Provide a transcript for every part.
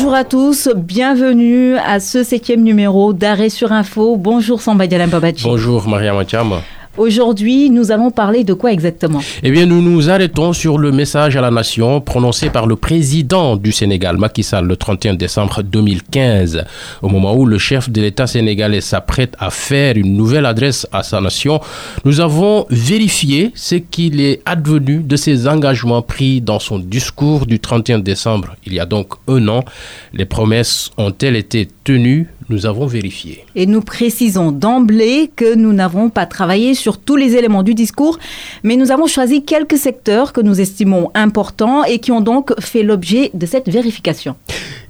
Bonjour à tous, bienvenue à ce septième numéro d'Arrêt sur Info. Bonjour Samba Dialam Babachi. Bonjour Maria Macham. Aujourd'hui, nous allons parler de quoi exactement? Eh bien, nous nous arrêtons sur le message à la nation prononcé par le président du Sénégal, Macky Sall, le 31 décembre 2015. Au moment où le chef de l'État sénégalais s'apprête à faire une nouvelle adresse à sa nation, nous avons vérifié ce qu'il est advenu de ses engagements pris dans son discours du 31 décembre, il y a donc un an. Les promesses ont-elles été tenues? Nous avons vérifié. Et nous précisons d'emblée que nous n'avons pas travaillé sur tous les éléments du discours, mais nous avons choisi quelques secteurs que nous estimons importants et qui ont donc fait l'objet de cette vérification.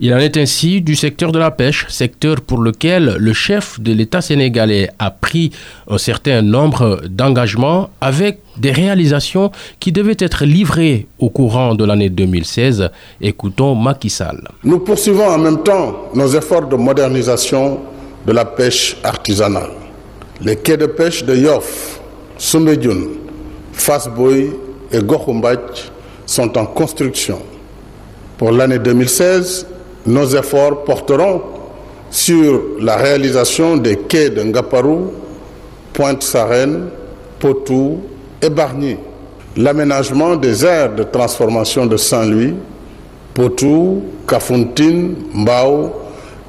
Il en est ainsi du secteur de la pêche, secteur pour lequel le chef de l'État sénégalais a pris un certain nombre d'engagements avec des réalisations qui devaient être livrées au courant de l'année 2016. Écoutons Macky Sall. Nous poursuivons en même temps nos efforts de modernisation de la pêche artisanale. Les quais de pêche de Yoff, Soumbedjoun, Fasboy et Gochumbach sont en construction. Pour l'année 2016, nos efforts porteront sur la réalisation des quais de Ngaparou, Pointe-Sarène, Potou Barnier, l'aménagement des aires de transformation de Saint-Louis, Potou, Kafountine, Mbao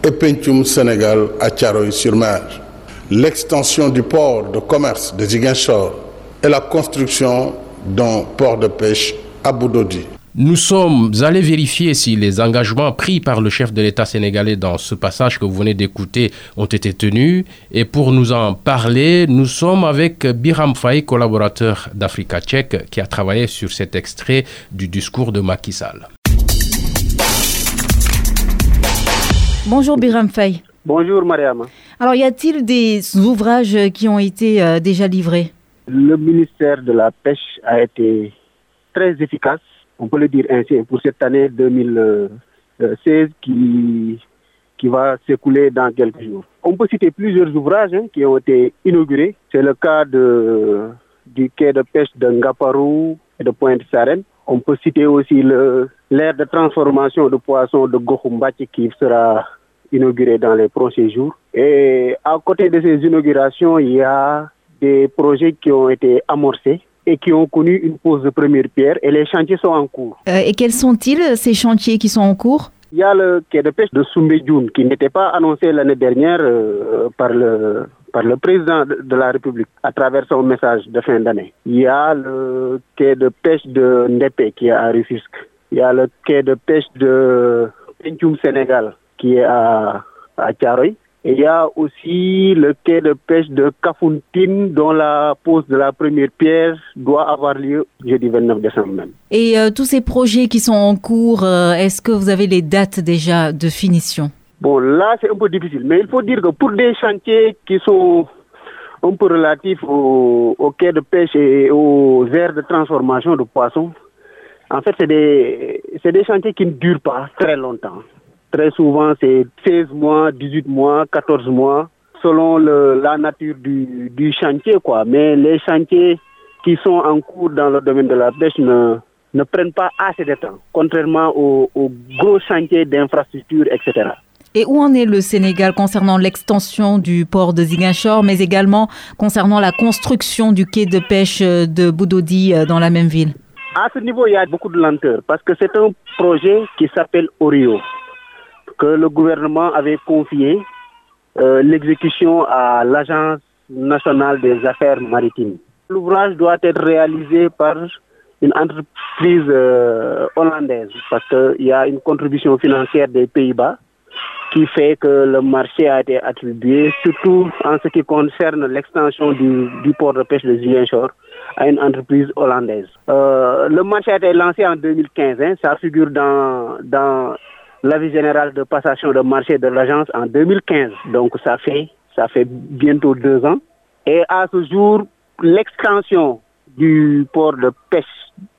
et Pentium Sénégal à Tiaroy-sur-Mer, l'extension du port de commerce de Ziguinchor et la construction d'un port de pêche à Boudodi. Nous sommes allés vérifier si les engagements pris par le chef de l'État sénégalais dans ce passage que vous venez d'écouter ont été tenus. Et pour nous en parler, nous sommes avec Biram Faye, collaborateur d'Africa Tchèque, qui a travaillé sur cet extrait du discours de Macky Sall. Bonjour Biram Faye. Bonjour Mariama. Alors, y a-t-il des ouvrages qui ont été euh, déjà livrés? Le ministère de la Pêche a été très efficace on peut le dire ainsi, pour cette année 2016 qui, va s'écouler dans quelques jours. On peut citer plusieurs ouvrages hein, qui ont été inaugurés. C'est le cas du quai de pêche de Ngaparou et de Pointe-Sarène. On peut citer aussi l'aire de transformation de poissons de Gohumbati qui sera inauguré dans les prochains jours. Et à côté de ces inaugurations, il y a des projets qui ont été amorcés et qui ont connu une pause de première pierre et les chantiers sont en cours. Euh, et quels sont-ils ces chantiers qui sont en cours? Il y a le quai de pêche de Soumbedjoun qui n'était pas annoncé l'année dernière euh, par le par le président de la République à travers son message de fin d'année. Il y a le quai de pêche de Ndepé qui est à Rufusque. Il y a le quai de pêche de Pentium Sénégal qui est à, à Tiaroy. Il y a aussi le quai de pêche de Kafountine dont la pose de la première pierre doit avoir lieu jeudi 29 décembre même. Et euh, tous ces projets qui sont en cours, euh, est-ce que vous avez les dates déjà de finition? Bon, là c'est un peu difficile, mais il faut dire que pour des chantiers qui sont un peu relatifs au, au quai de pêche et aux aires de transformation de poissons, en fait c'est des, des chantiers qui ne durent pas très longtemps. Très souvent, c'est 16 mois, 18 mois, 14 mois, selon le, la nature du, du, chantier. Quoi. Mais les chantiers qui sont en cours dans le domaine de la pêche ne, ne prennent pas assez de temps, contrairement aux, aux gros chantiers d'infrastructures, etc. Et où en est le Sénégal concernant l'extension du port de Ziguinchor, mais également concernant la construction du quai de pêche de Boudodi dans la même ville? À ce niveau, il y a beaucoup de lenteur parce que c'est un projet qui s'appelle Orio que le gouvernement avait confié euh, l'exécution à l'Agence nationale des affaires maritimes. L'ouvrage doit être réalisé par une entreprise euh, hollandaise parce qu'il y a une contribution financière des Pays-Bas qui fait que le marché a été attribué, surtout en ce qui concerne l'extension du, port de pêche de Ziguinchor à une entreprise hollandaise. Euh, le marché a été lancé en 2015, hein, ça figure dans, dans l'avis général de passation de marché de l'agence en 2015. Donc ça fait, ça fait bientôt deux ans. Et à ce jour, l'extension du port de pêche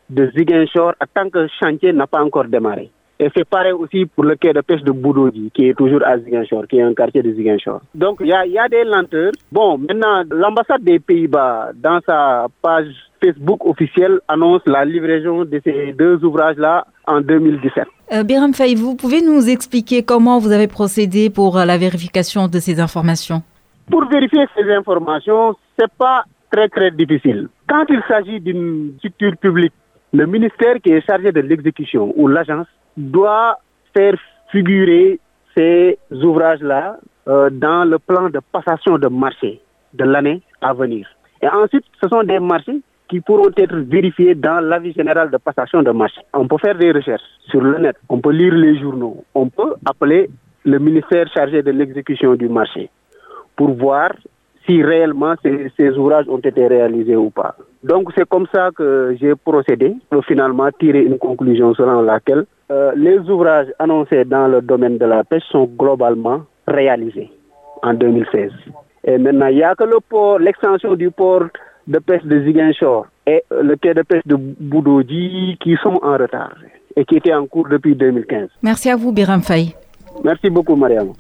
de Ziguinchor en tant que chantier n'a pas encore démarré. Et c'est pareil aussi pour le quai de pêche de Boudoudi, qui est toujours à Ziguinchor, qui est un quartier de Ziguinchor. Donc il y a, y a des lenteurs. Bon, maintenant, l'ambassade des Pays-Bas, dans sa page Facebook officielle, annonce la livraison de ces deux ouvrages-là en 2017. Euh, Biram Faye, vous pouvez nous expliquer comment vous avez procédé pour euh, la vérification de ces informations? Pour vérifier ces informations, c'est pas très très difficile. Quand il s'agit d'une structure publique, le ministère qui est chargé de l'exécution ou l'agence doit faire figurer ces ouvrages-là euh, dans le plan de passation de marché de l'année à venir. Et ensuite, ce sont des marchés qui pourront être vérifiés dans l'avis général de passation de marché. On peut faire des recherches sur le net, on peut lire les journaux, on peut appeler le ministère chargé de l'exécution du marché pour voir si réellement ces, ces, ouvrages ont été réalisés ou pas. Donc c'est comme ça que j'ai procédé pour finalement tirer une conclusion selon laquelle euh, les ouvrages annoncés dans le domaine de la pêche sont globalement réalisés en 2016. Et maintenant, il n'y a que le port, l'extension du port de pêche de Ziguinchor et le quai de pêche de Boudoudi qui sont en retard et qui étaient en cours depuis 2015. Merci à vous, Biram Faye. Merci beaucoup, Mariam.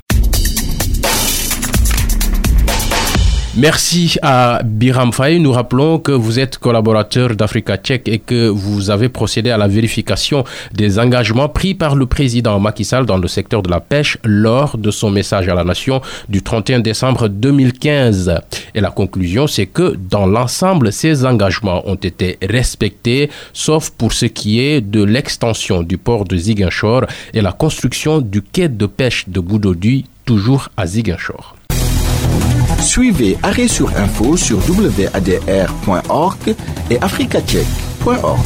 Merci à Biram Faye. Nous rappelons que vous êtes collaborateur d'Africa Tchèque et que vous avez procédé à la vérification des engagements pris par le président Macky Sall dans le secteur de la pêche lors de son message à la nation du 31 décembre 2015. Et la conclusion, c'est que dans l'ensemble, ces engagements ont été respectés, sauf pour ce qui est de l'extension du port de Ziguinchor et la construction du quai de pêche de Boudodu, toujours à Ziguinchor. Suivez Arrêt sur Info surwadr.org et africatchèque.org.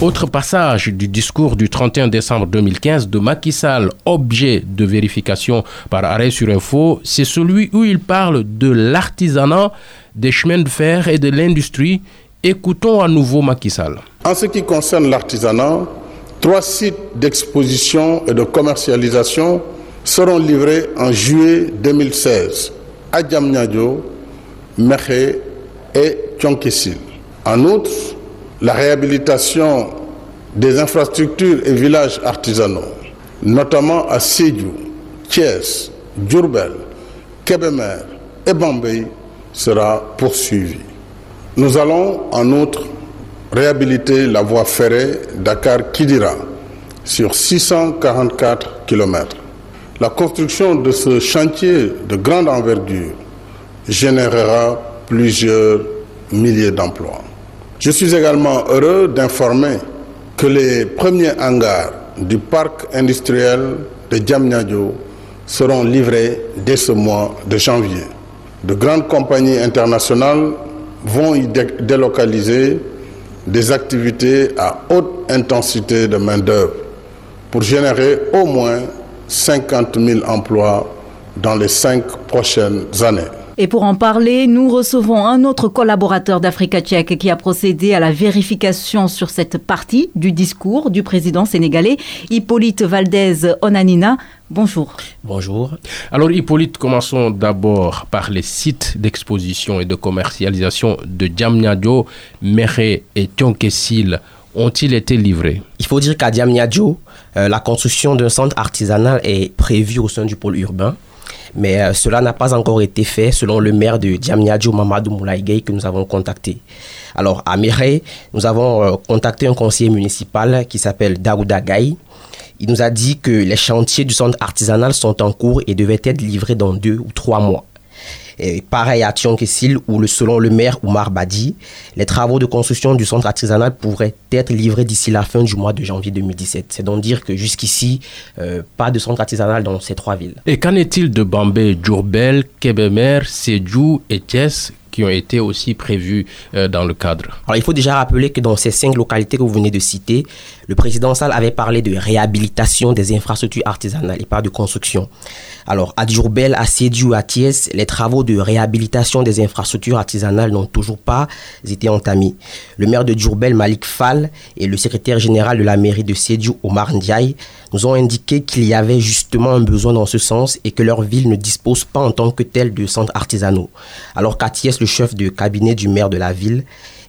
Autre passage du discours du 31 décembre 2015 de Macky Sall, objet de vérification par Arrêt sur Info, c'est celui où il parle de l'artisanat, des chemins de fer et de l'industrie. Écoutons à nouveau Macky Sall. En ce qui concerne l'artisanat, trois sites d'exposition et de commercialisation seront livrés en juillet 2016 à Djamnyadjo, Meché et Tchonkessil. En outre, la réhabilitation des infrastructures et villages artisanaux, notamment à Sédiou, Thiès, Djurbel, Kebemer et Bambay, sera poursuivie. Nous allons en outre réhabiliter la voie ferrée Dakar-Kidira sur 644 kilomètres. La construction de ce chantier de grande envergure générera plusieurs milliers d'emplois. Je suis également heureux d'informer que les premiers hangars du parc industriel de Djamnyadjo seront livrés dès ce mois de janvier. De grandes compagnies internationales vont y dé délocaliser des activités à haute intensité de main-d'œuvre pour générer au moins 50 000 emplois dans les cinq prochaines années. Et pour en parler, nous recevons un autre collaborateur d'Africa Tchèque qui a procédé à la vérification sur cette partie du discours du président sénégalais, Hippolyte Valdez Onanina. Bonjour. Bonjour. Alors Hippolyte, commençons d'abord par les sites d'exposition et de commercialisation de Djamnyadjo, Méré et Tionkessil ont-ils été livrés Il faut dire qu'à Diamniadio, euh, la construction d'un centre artisanal est prévue au sein du pôle urbain. Mais euh, cela n'a pas encore été fait selon le maire de Diamniadio, Mamadou Moulaïgay, que nous avons contacté. Alors à Méré, nous avons euh, contacté un conseiller municipal qui s'appelle Daouda Gaï. Il nous a dit que les chantiers du centre artisanal sont en cours et devaient être livrés dans deux ou trois mois. Et pareil à Tionkessil, où le, selon le maire Oumar Badi, les travaux de construction du centre artisanal pourraient être livrés d'ici la fin du mois de janvier 2017. C'est donc dire que jusqu'ici, euh, pas de centre artisanal dans ces trois villes. Et qu'en est-il de Bambé, Djourbel, Kebemer, Sédjou et Thiès qui ont été aussi prévus euh, dans le cadre? Alors, il faut déjà rappeler que dans ces cinq localités que vous venez de citer, le président Sall avait parlé de réhabilitation des infrastructures artisanales et pas de construction. Alors, à Djourbel, à Sédiou, à Thiès, les travaux de réhabilitation des infrastructures artisanales n'ont toujours pas été entamés. Le maire de Djourbel, Malik Fall, et le secrétaire général de la mairie de Sédiou, Omar Ndiaye, nous ont indiqué qu'il y avait justement un besoin dans ce sens et que leur ville ne dispose pas en tant que telle de centres artisanaux. Alors qu'à Thiès, le chef de cabinet du maire de la ville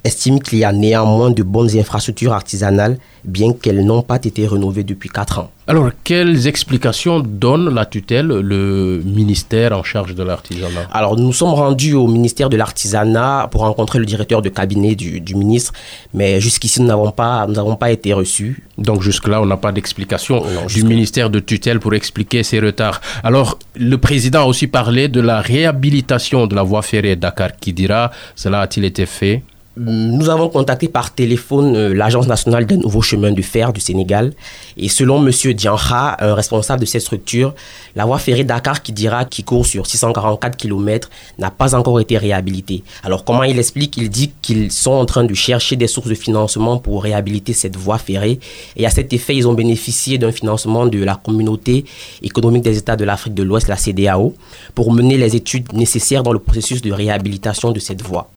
estime qu'il y a néanmoins de bonnes infrastructures artisanales, bien qu'elles n'ont pas été rénovées depuis 4 ans. Alors, quelles explications donne la tutelle, le ministère en charge de l'artisanat? Alors, nous sommes rendus au ministère de l'Artisanat pour rencontrer le directeur de cabinet du, ministre, mais jusqu'ici, nous n'avons pas, nous pas été reçus. Donc, jusque-là, on n'a pas d'explication du ministère de tutelle pour expliquer ces retards. Alors, le président a aussi parlé de la réhabilitation de la voie ferrée Dakar-Kidira. Cela a-t-il été fait? Nous avons contacté par téléphone euh, l'Agence nationale des nouveaux chemins de fer du Sénégal. Et selon M. Dianha, un responsable de cette structure, la voie ferrée Dakar qui dira qui court sur 644 km n'a pas encore été réhabilitée. Alors comment il explique? Il dit qu'ils sont en train de chercher des sources de financement pour réhabiliter cette voie ferrée. Et à cet effet, ils ont bénéficié d'un financement de la communauté économique des États de l'Afrique de l'Ouest, la CDAO, pour mener les études nécessaires dans le processus de réhabilitation de cette voie.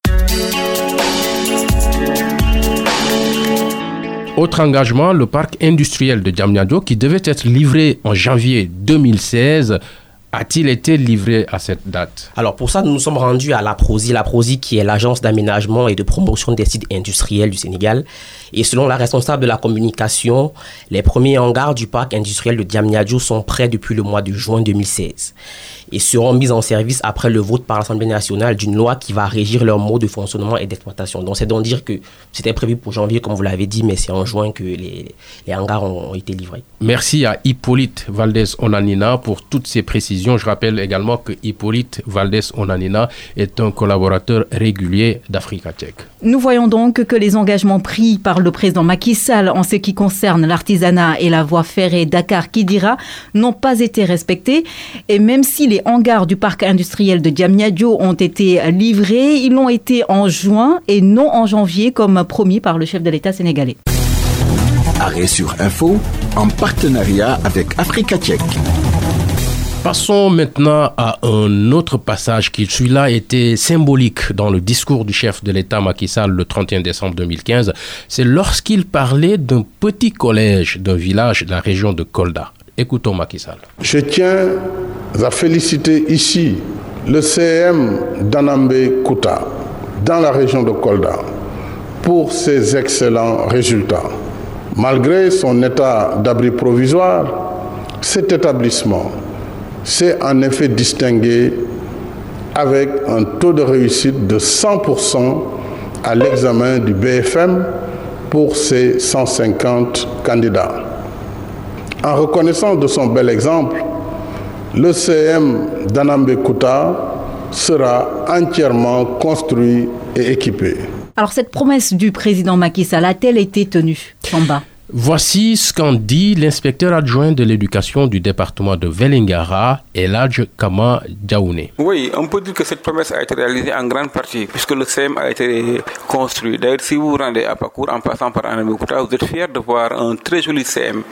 Autre engagement, le parc industriel de Djamnyadjo qui devait être livré en janvier 2016 a-t-il été livré à cette date? Alors pour ça, nous nous sommes rendus à l'APROSI, l'APROSI qui est l'agence d'aménagement et de promotion des sites industriels du Sénégal. Et selon la responsable de la communication, les premiers hangars du parc industriel de Diamniadio sont prêts depuis le mois de juin 2016 et seront mis en service après le vote par l'Assemblée nationale d'une loi qui va régir leur mode de fonctionnement et d'exploitation. Donc c'est donc dire que c'était prévu pour janvier, comme vous l'avez dit, mais c'est en juin que les, les hangars ont, été livrés. Merci à Hippolyte Valdez Onanina pour toutes ces précisions. Je rappelle également que Hippolyte Valdez Onanina est un collaborateur régulier d'Africa Tchèque. Nous voyons donc que les engagements pris par le président Macky Sall en ce qui concerne l'artisanat et la voie ferrée Dakar-Kidira n'ont pas été respectés. Et même si les hangars du parc industriel de Diamniadio ont été livrés, ils l'ont été en juin et non en janvier comme promis par le chef de l'État sénégalais. Arrêt sur info en partenariat avec Africa Tchèque. Passons maintenant à un autre passage qui, celui-là, était symbolique dans le discours du chef de l'État Macky Sall le 31 décembre 2015. C'est lorsqu'il parlait d'un petit collège d'un village de la région de Kolda. Écoutons Macky. Je tiens à féliciter ici le CM d'Anambé Kouta dans la région de Kolda pour ses excellents résultats. Malgré son état d'abri provisoire, cet établissement s'est en effet distingué avec un taux de réussite de 100% à l'examen du BFM pour ses 150 candidats. En reconnaissance de son bel exemple, le CM d'Anambé Kouta sera entièrement construit et équipé. Alors cette promesse du président Macky Sall a-t-elle été tenue, Samba? Voici ce qu'en dit l'inspecteur adjoint de l'éducation du département de Velingara, Eladj Kama Djaouné. Oui, on peut dire que cette promesse a été réalisée en grande partie, puisque le CM a été construit. D'ailleurs, si vous vous rendez à Pakour en passant par Anamikouta, vous êtes fiers de voir un très joli CM.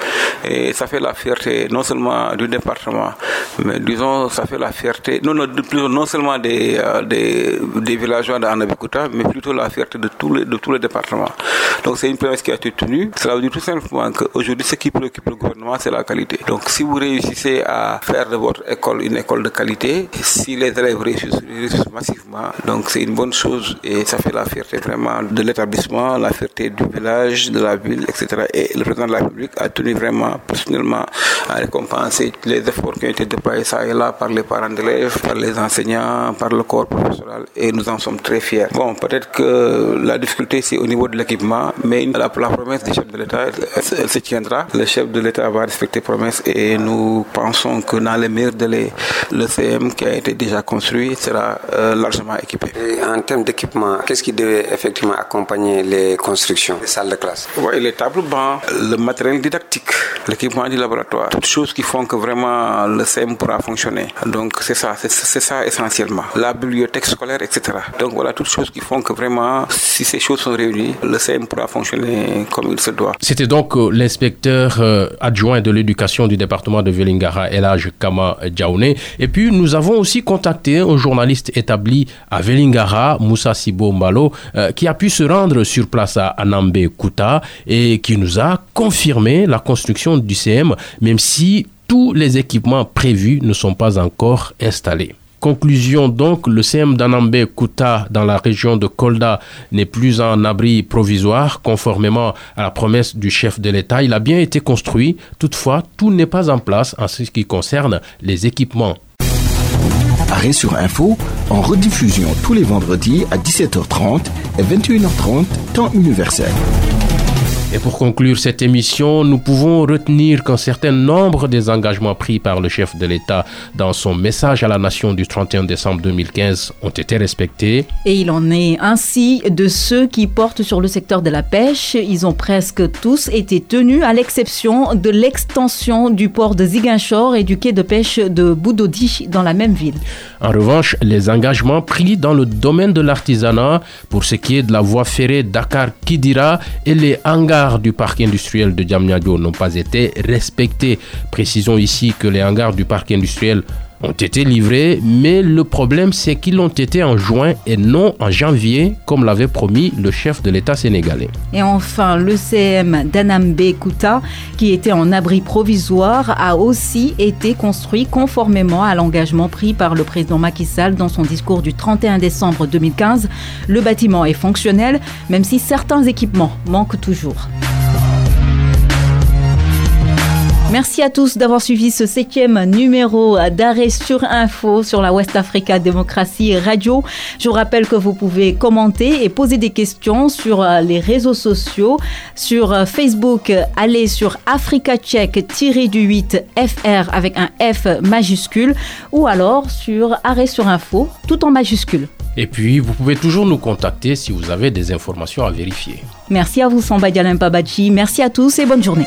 Et ça fait la fierté non seulement du département, mais disons, ça fait la fierté, non, non, non seulement des, euh, des, villageois d'Anamikouta, mais plutôt la fierté de tous les, de tous les départements. Donc c'est une promesse qui a été tenue. Cela veut dire tout simplement qu'aujourd'hui, ce qui préoccupe le gouvernement, c'est la qualité. Donc, si vous réussissez à faire de votre école une école de qualité, si les élèves réussissent, massivement, donc c'est une bonne chose et ça fait la fierté vraiment de l'établissement, la fierté du village, de la ville, etc. Et le président de la République a tenu vraiment personnellement à récompenser les efforts qui ont été déployés ça et là par les parents d'élèves, par les enseignants, par le corps professoral et nous en sommes très fiers. Bon, peut-être que la difficulté c'est au niveau de l'équipement, mais la, la promesse des chefs de l'État elle se tiendra. Le chef de l'État va respecter promesse et nous pensons que dans les meilleurs délais, le CM qui a été déjà construit sera euh, largement équipé. en termes d'équipement, qu'est-ce qui devait effectivement accompagner les constructions des salles de classe? Oui, les tables bancs, le matériel didactique, l'équipement du laboratoire, toutes choses qui font que vraiment le CM pourra fonctionner. Donc c'est ça, c'est ça essentiellement. La bibliothèque scolaire, etc. Donc voilà, toutes choses qui font que vraiment, si ces choses sont réunies, le CM pourra fonctionner comme il se doit. C'était donc euh, l'inspecteur euh, adjoint de l'éducation du département de Velingara, Elage Kama Djaouné. Et puis, nous avons aussi contacté un journaliste établi à Velingara, Moussa Sibo Mbalo, euh, qui a pu se rendre sur place à Anambé Kouta et qui nous a confirmé la construction du CM, même si tous les équipements prévus ne sont pas encore installés. Conclusion donc, le CM d'Anambé Kuta dans la région de Kolda n'est plus un abri provisoire conformément à la promesse du chef de l'État. Il a bien été construit, toutefois tout n'est pas en place en ce qui concerne les équipements. Arrêt sur info en rediffusion tous les vendredis à 17h30 et 21h30 temps universel. Et pour conclure cette émission, nous pouvons retenir qu'un certain nombre des engagements pris par le chef de l'État dans son message à la nation du 31 décembre 2015 ont été respectés. Et il en est ainsi de ceux qui portent sur le secteur de la pêche. Ils ont presque tous été tenus, à l'exception de l'extension du port de Ziguinchor et du quai de pêche de Boudodi dans la même ville. En revanche, les engagements pris dans le domaine de l'artisanat pour ce qui est de la voie ferrée Dakar-Kidira et les hangars du parc industriel de Djamnyadjo n'ont pas été respectés. Précisons ici que les hangars du parc industriel ont été livrés, mais le problème c'est qu'ils ont été en juin et non en janvier, comme l'avait promis le chef de l'État sénégalais. Et enfin, le CM d'Anambé Kouta, qui était en abri provisoire, a aussi été construit conformément à l'engagement pris par le président Macky Sall dans son discours du 31 décembre 2015. Le bâtiment est fonctionnel, même si certains équipements manquent toujours. Merci à tous d'avoir suivi ce septième numéro d'arrêt sur info sur la West Africa Démocratie Radio. Je vous rappelle que vous pouvez commenter et poser des questions sur euh, les réseaux sociaux. Sur euh, Facebook, allez sur Africa Check-du 8 FR avec un F majuscule ou alors sur arrêt sur info tout en majuscule. Et puis, vous pouvez toujours nous contacter si vous avez des informations à vérifier. Merci à vous, Samba Dialim Merci à tous et bonne journée.